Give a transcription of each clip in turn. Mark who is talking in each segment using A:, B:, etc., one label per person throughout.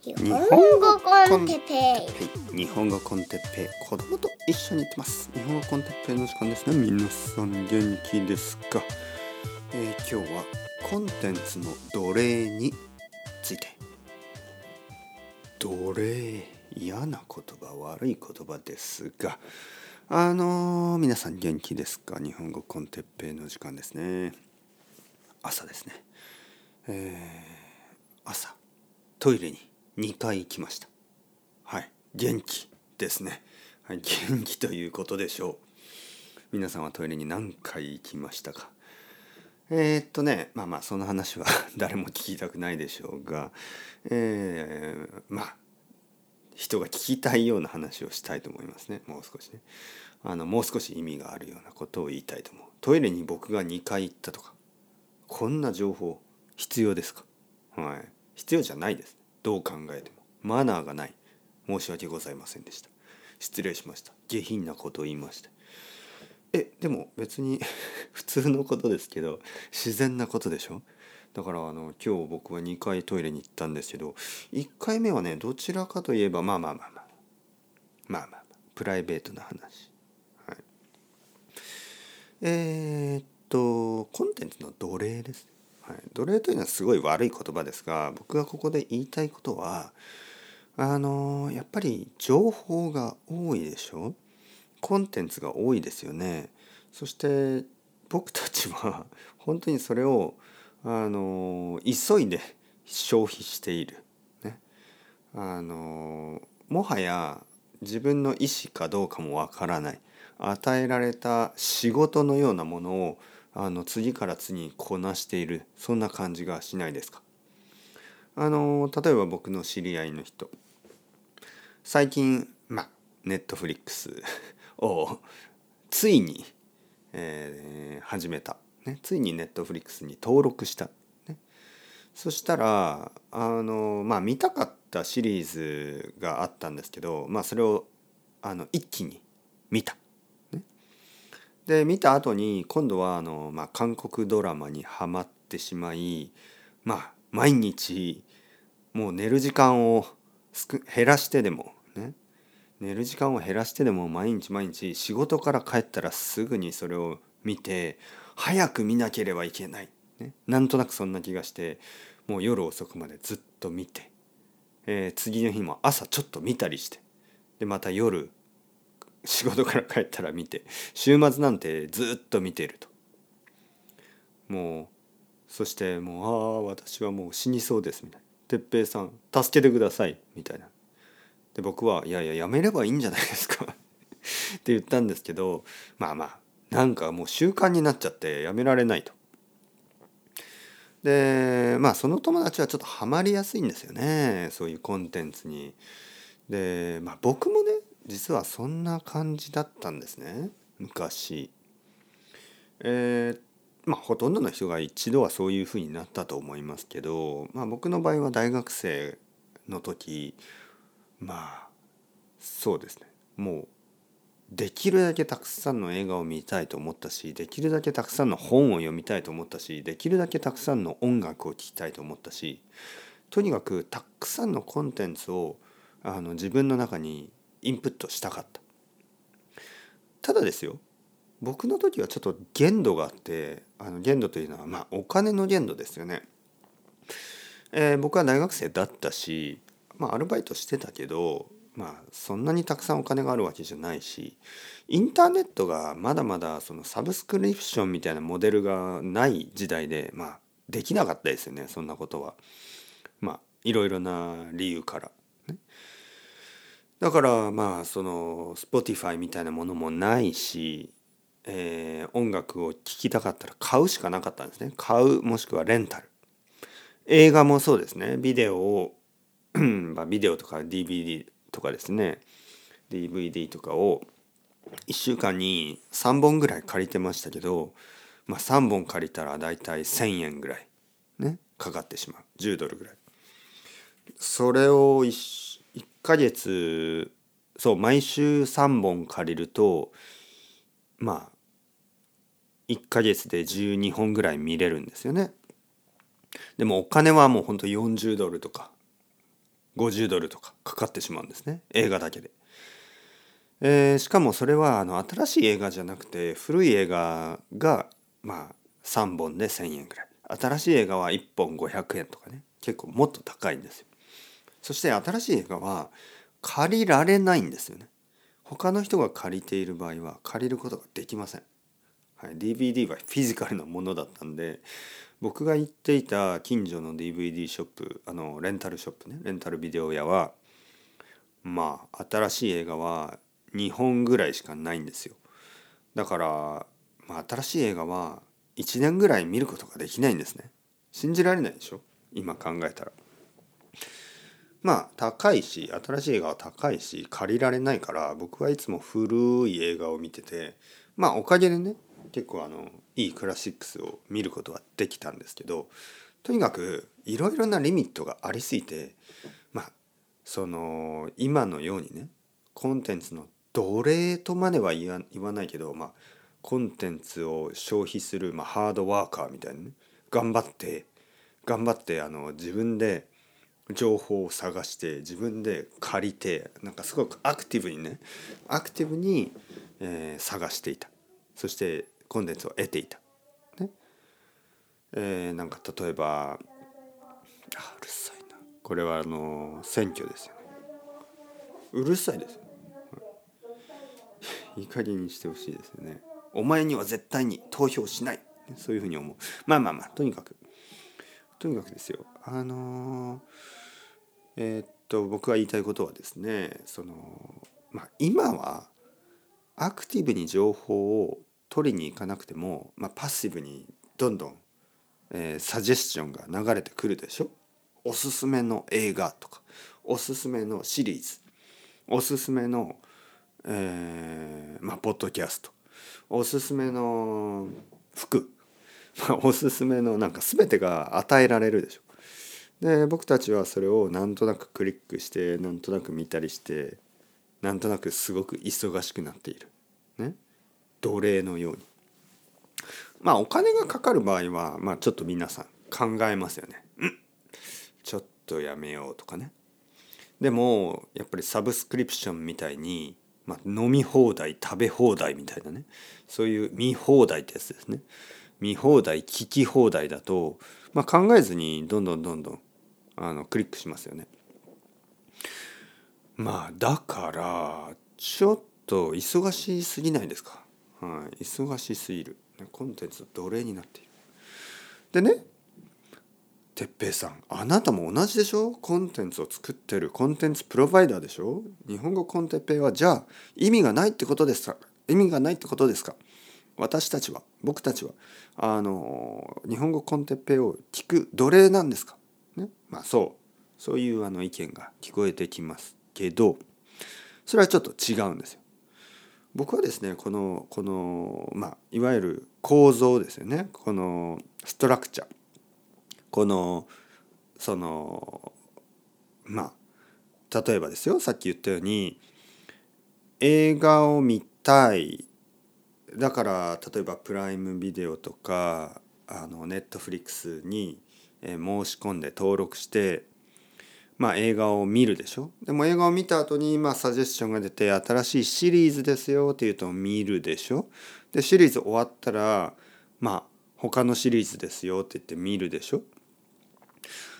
A: 日本語コンテッペイ。日本語コンテッペイ。子供と一緒に行ってます。日本語コンテッペイの時間ですね。皆さん元気ですか、えー、今日はコンテンツの奴隷について。奴隷嫌な言葉悪い言葉ですが。あのー、皆さん元気ですか？日本語コンテッペイの時間ですね。朝ですね。えー、朝。トイレに2回行きました。はい。元気ですね、はい、元気ということでしょう。皆さんはトイレに何回行きましたか？えー、っとねまあまあその話は 誰も聞きたくないでしょうがえー、まあ人が聞きたいような話をしたいと思いますね。もう少しね。あのもう少し意味があるようなことを言いたいと思う。トイレに僕が2回行ったとかこんな情報必要ですか？はい。必要じゃないです。どう考えてもマナーがない申し訳ございませんでした。失礼しました。下品なことを言いました。えでも別に 普通のことですけど自然なことでしょ？だからあの今日僕は2回トイレに行ったんですけど1回目はねどちらかといえばまあまあまあまあまあまあ、プライベートな話。はい。えー、っとコンテンツの奴隷です。ねはい、奴隷というのはすごい悪い言葉ですが僕がここで言いたいことはあのやっぱり情報が多いでしょ？コンテンツが多いですよね。そして僕たちは本当にそれをあの急いで消費している、ね、あのもはや自分の意思かどうかもわからない。与えられた仕事のようなものをあの次から次にこなしているそんな感じがしないですか？あの例えば僕の知り合いの人。最近まあネットフリックスをついに、えー、始めた、ね、ついにネットフリックスに登録した、ね、そしたらあのまあ見たかったシリーズがあったんですけどまあそれをあの一気に見た。で見た後に今度はあの、まあ、韓国ドラマにはまってしまいまあ毎日もう寝る時間を減らしてでもね。寝る時間を減らしてでも毎日毎日仕事から帰ったらすぐにそれを見て早く見なければいけない、ね、なんとなくそんな気がしてもう夜遅くまでずっと見て、えー、次の日も朝ちょっと見たりしてでまた夜仕事から帰ったら見て週末なんてずっと見てると。もうそしてもうああ私はもう死にそうですみたいな。哲平さん助けてくださいみたいな。で僕はいやいややめればいいんじゃないですか。って言ったんですけどまあまあなんかもう習慣になっちゃってやめられないと。でまあその友達はちょっとハマりやすいんですよね。そういうコンテンツに。でまあ僕もね実はそんな感じだったんですね昔。えー、まあほとんどの人が一度はそういうふうになったと思いますけど、まあ、僕の場合は大学生の時まあそうですねもうできるだけたくさんの映画を見たいと思ったしできるだけたくさんの本を読みたいと思ったしできるだけたくさんの音楽を聴きたいと思ったしとにかくたくさんのコンテンツをあの自分の中にインプットしたかったただですよ僕の時はちょっと限度があってあの限度というのはまあお金の限度ですよね、えー、僕は大学生だったし、まあ、アルバイトしてたけどまあそんなにたくさんお金があるわけじゃないしインターネットがまだまだそのサブスクリプションみたいなモデルがない時代でまあできなかったですよねそんなことは。まあいろいろな理由から。ねだからまあその Spotify みたいなものもないし、えー、音楽を聴きたかったら買うしかなかったんですね。買うもしくはレンタル。映画もそうですね。ビデオを まあビデオとか DVD とかですね。DVD とかを1週間に3本ぐらい借りてましたけど、まあ、3本借りたらだいたい1,000円ぐらいねかかってしまう。10ドルぐらい。それを1ヶ月そう毎週3本借りるとまあ1ヶ月で12本ぐらい見れるんですよね。でもお金はもうほんと40ドルとか50ドルとかかかってしまうんですね映画だけで。えー、しかもそれはあの新しい映画じゃなくて古い映画がまあ3本で1,000円ぐらい新しい映画は1本500円とかね結構もっと高いんですよ。そして新しい映画は借りられないんですよね。他の人が借りている場合は借りることができません。はい、DVD はフィジカルなものだったんで僕が行っていた近所の DVD ショップあのレンタルショップねレンタルビデオ屋はまあ新しい映画は2本ぐらいしかないんですよだから、まあ、新しい映画は1年ぐらい見ることができないんですね信じられないでしょ？今考えたらまあ高いし新しい映画は高いし借りられないから僕はいつも古い映画を見ててまあおかげでね結構あのいいクラシックスを見ることができたんですけどとにかくいろいろなリミットがありすぎてまあその今のようにねコンテンツの奴隷とまでは言わないけどまあコンテンツを消費する、まあ、ハードワーカーみたいなね頑張って頑張ってあの自分で情報を探して自分で借りてなんかすごくアクティブにねアクティブに、えー、探していたそしてコンテンツを得ていた。ねえー、なんか例えばあうるさいなこれはあの選挙ですよね。うるさいですよ。いい加減にしてほしいですよね。お前には絶対に投票しない。そういうふうに思う。まあまあまあとにかくとにかくですよ。あのえー、っと僕が言いたいことはですねそのまあ今はアクティブに情報を取りに行かなくても、まあ、パッシブにどんどん、えー、サジェスチョンが流れてくるでしょ？おすすめの映画とかおすすめのシリーズおすすめの、えー、まあ、ポッドキャストおすすめの服、ま、おすすめのなんか全てが与えられるでしょ？で僕たちはそれをなんとなくクリックしてなんとなく見たりしてなんとなくすごく忙しくなっている。ね。奴隷のようにまあお金がかかる場合はまあちょっと皆さん考えますよね。うんちょっとやめようとかね。でもやっぱりサブスクリプションみたいに、まあ、飲み放題食べ放題みたいなねそういう見放題ってやつですね。見放題聞き放題だと、まあ、考えずにどんどんどんどんあのクリックしますよね。まあだからちょっと忙しすぎないですか？はい、忙しすぎる。コンテンツ奴隷になっている？でね哲平さんあなたも同じでしょ？コンテンツを作ってるコンテンツプロバイダーでしょ？日本語コンテッペイはじゃあ意味がないってことですか？意味がないってことですか？私たちは僕たちはあの日本語コンテッペイを聞く奴隷なんですか？ね。まあそう。そういうあの意見が聞こえてきますけどそれはちょっと違うんですよ。僕はですねこのこのまあいわゆる構造ですよね。このストラクチャー。このそのまあ例えばですよさっき言ったように映画を見たい。だから例えばプライムビデオとかあのネットフリックスに申し込んで登録してまあ、映画を見るでしょ？でも映画を見た後にまあサジェスションが出て新しいシリーズですよっていうと見るでしょ？でシリーズ終わったらまあ他のシリーズですよって言って見るでしょ？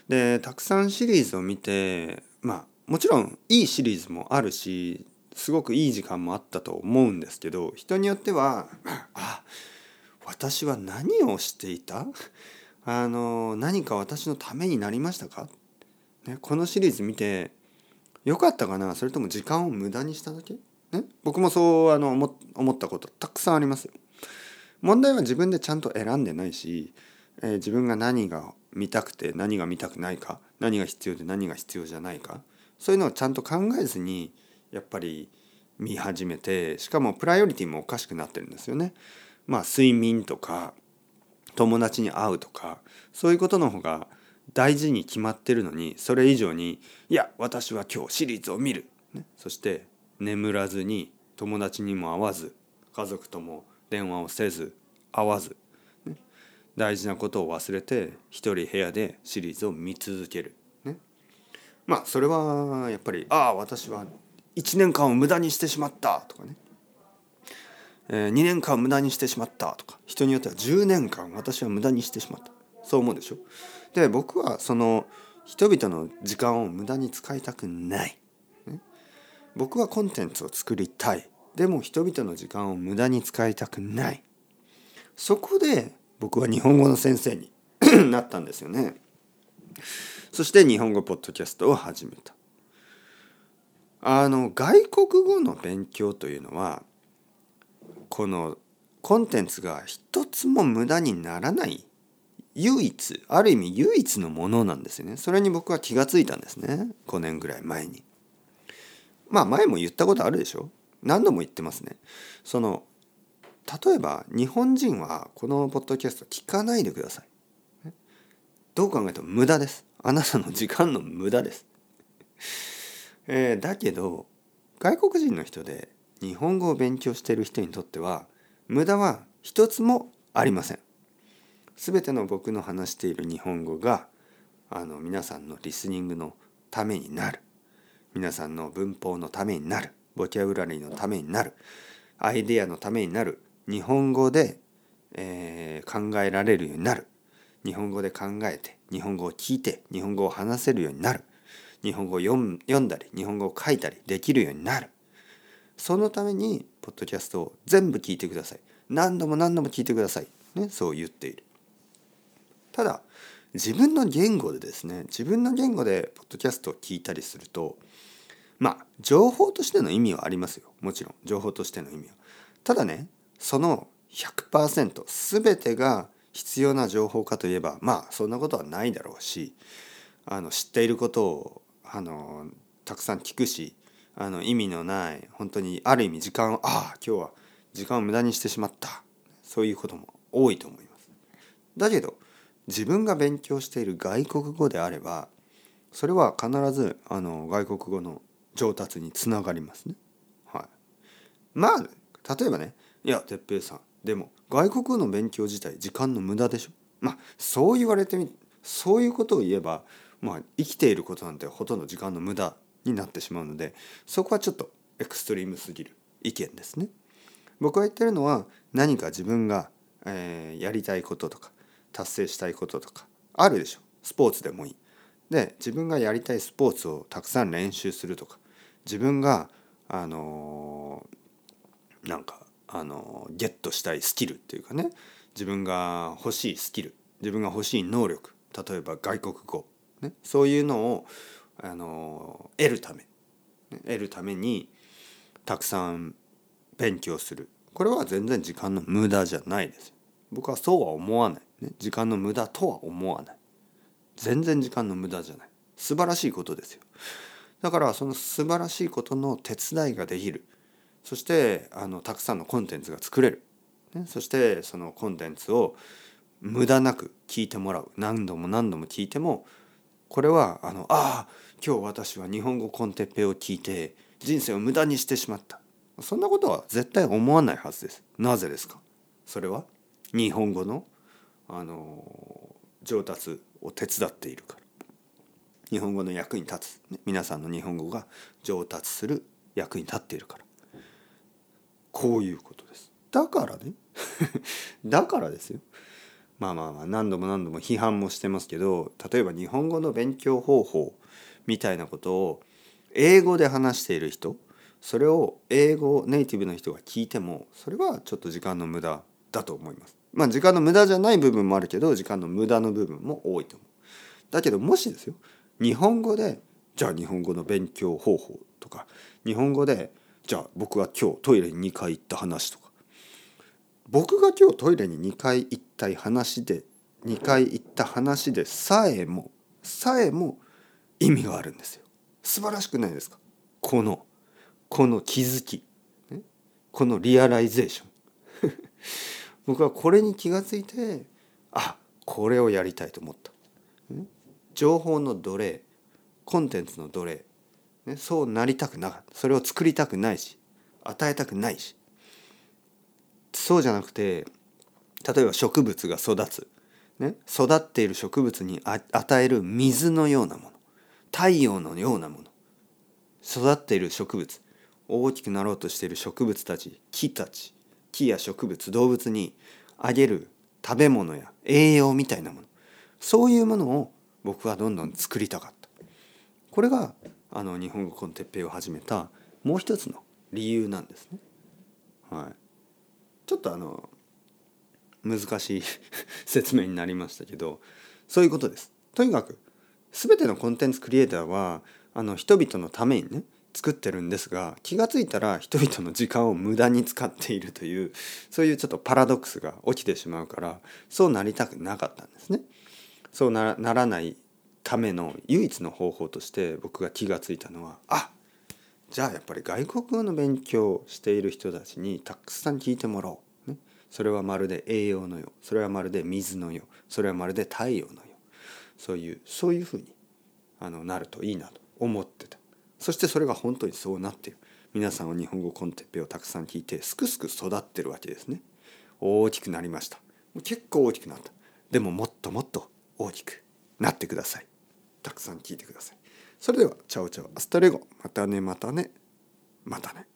A: でたくさんシリーズを見てまあもちろんいいシリーズもあるしすごくいい時間もあったと思うんですけど人によってはあ私は何をしていた？あの何か私のためになりましたか？ね、このシリーズ見てよかったかな？それとも時間を無駄にしただけ、ね、僕もそうあの思ったことたくさんありますよ。問題は自分でちゃんと選んでないし、えー、自分が何が見たくて何が見たくないか何が必要で何が必要じゃないかそういうのをちゃんと考えずにやっぱり見始めてしかもプライオリティもおかしくなってるんですよね。まあ睡眠とか友達に会うとかそういうことの方が大事に決まってるのにそれ以上に「いや私は今日シリーズを見る」ね、そして眠らずに友達にも会わず家族とも電話をせず会わず、ね、大事なことを忘れて一人部屋でシリーズを見続ける、ね、まあそれはやっぱり「ああ私は1年間を無駄にしてしまった」とかね、えー、2年間無駄にしてしまったとか人によっては10年間私は無駄にしてしまった。そう思うでしょ？で僕はその人々の時間を無駄に使いたくない、僕はコンテンツを作りたい。でも人々の時間を無駄に使いたくない。そこで僕は日本語の先生に なったんですよね。そして日本語ポッドキャストを始めた。あの外国語の勉強というのはこのコンテンツが一つも無駄にならない唯一ある意味唯一のものなんですよね。それに僕は気がついたんですね。5年ぐらい前に。まあ前も言ったことあるでしょ。何度も言ってますね。その例えば日本人はこのポッドキャスト聞かないでください。どう考えても無駄です。あなたの時間の無駄です。えー、だけど外国人の人で日本語を勉強している人にとっては無駄は一つもありません。全ての僕の話している日本語があの皆さんのリスニングのためになる。皆さんの文法のためになる。ボキャブラリーのためになる。アイデアのためになる。日本語で、えー、考えられるようになる。日本語で考えて日本語を聞いて日本語を話せるようになる。日本語を読んだり日本語を書いたりできるようになる。そのためにポッドキャストを全部聞いてください。何度も何度も聞いてください、ね、そう言っている。ただ自分の言語でですね自分の言語でポッドキャストを聞いたりするとまあ情報としての意味はありますよ。もちろん情報としての意味は。ただねその100%全てが必要な情報かといえばまあそんなことはないだろうしあの知っていることをあのたくさん聞くしあの意味のない本当にある意味時間をああ今日は時間を無駄にしてしまったそういうことも多いと思います。だけど自分が勉強している外国語であればそれは必ずあの外国語の上達につながりますね。はい、まあ例えばねいや哲平さんでも外国語の勉強自体時間の無駄でしょ？まあそう言われてみそういうことを言えばまあ、生きていることなんてほとんど時間の無駄になってしまうのでそこはちょっとエクストリームすぎる意見ですね。僕が言ってるのは何か自分が、えー、やりたいこととか達成したいこととかあるでしょスポーツでもいい。で自分がやりたいスポーツをたくさん練習するとか自分があのー、なんかあのー、ゲットしたいスキルっていうかね自分が欲しいスキル自分が欲しい能力例えば外国語ね、そういうのをあの得るため。得るためにたくさん勉強する。これは全然時間の無駄じゃないです僕はそうは思わない、ね、時間の無駄とは思わない。全然時間の無駄じゃない。素晴らしいことですよ。だからその素晴らしいことの手伝いができる。そしてあのたくさんのコンテンツが作れる、ね、そしてそのコンテンツを無駄なく聞いてもらう。何度も何度も聞いてもこれはあのああ今日私は日本語コンテッペを聞いて人生を無駄にしてしまった。そんなことは絶対思わないはずです。なぜですか？それは日本語のあの上達を手伝っているから。日本語の役に立つ、ね、皆さんの日本語が上達する役に立っているから。こういうことです。だからね。だからですよ。まあまあまあ何度も何度も批判もしてますけど例えば日本語の勉強方法みたいなことを英語で話している人それを英語ネイティブの人が聞いてもそれはちょっと時間の無駄だと思います。まあ時間の無駄じゃない部分もあるけど時間の無駄の部分も多いと思う。だけどもしですよ日本語でじゃあ日本語の勉強方法とか日本語でじゃあ僕は今日トイレに2回行った話とか僕が今日トイレに2回行った話で2回行った話でさえもさえも意味があるんですよ。素晴らしくないですか？このこの気づき、ね、この realization。僕はこれに気がついてあこれをやりたいと思った、ね、情報の奴隷コンテンツの奴隷、ね、そうなりたくなかった。それを作りたくないし与えたくないし。そうじゃなくて例えば植物が育つ、ね、育っている植物に与える水のようなもの。太陽のようなもの。育っている植物。大きくなろうとしている植物たち。木たち。木や植物。動物にあげる。食べ物や栄養みたいなもの。そういうものを僕はどんどん作りたかった。これがあの日本語コンテッペイを始めたもう一つの理由なんですね。はい、ちょっとあの難しい 説明になりましたけどそういうことです。とにかく全てのコンテンツクリエイターはあの人々のためにね作ってるんですが気が付いたら人々の時間を無駄に使っているというそういうちょっとパラドックスが起きてしまうからそうなりたくなかったんですね。そうならないための唯一の方法として僕が気が付いたのはあじゃあやっぱり外国語の勉強をしている人たちにたくさん聞いてもらおう。ね、それはまるで栄養のよそれはまるで水のよそれはまるで太陽のよそういうそういうふうにあのなるといいなと思ってた。そしてそれが本当にそうなっている。皆さんは日本語 con Teppei をたくさん聞いてすくすく育ってるわけですね。大きくなりました。結構大きくなった。でももっともっと大きくなってください。たくさん聞いてください。それでは chao chao hasta luego。またねまたねまたね。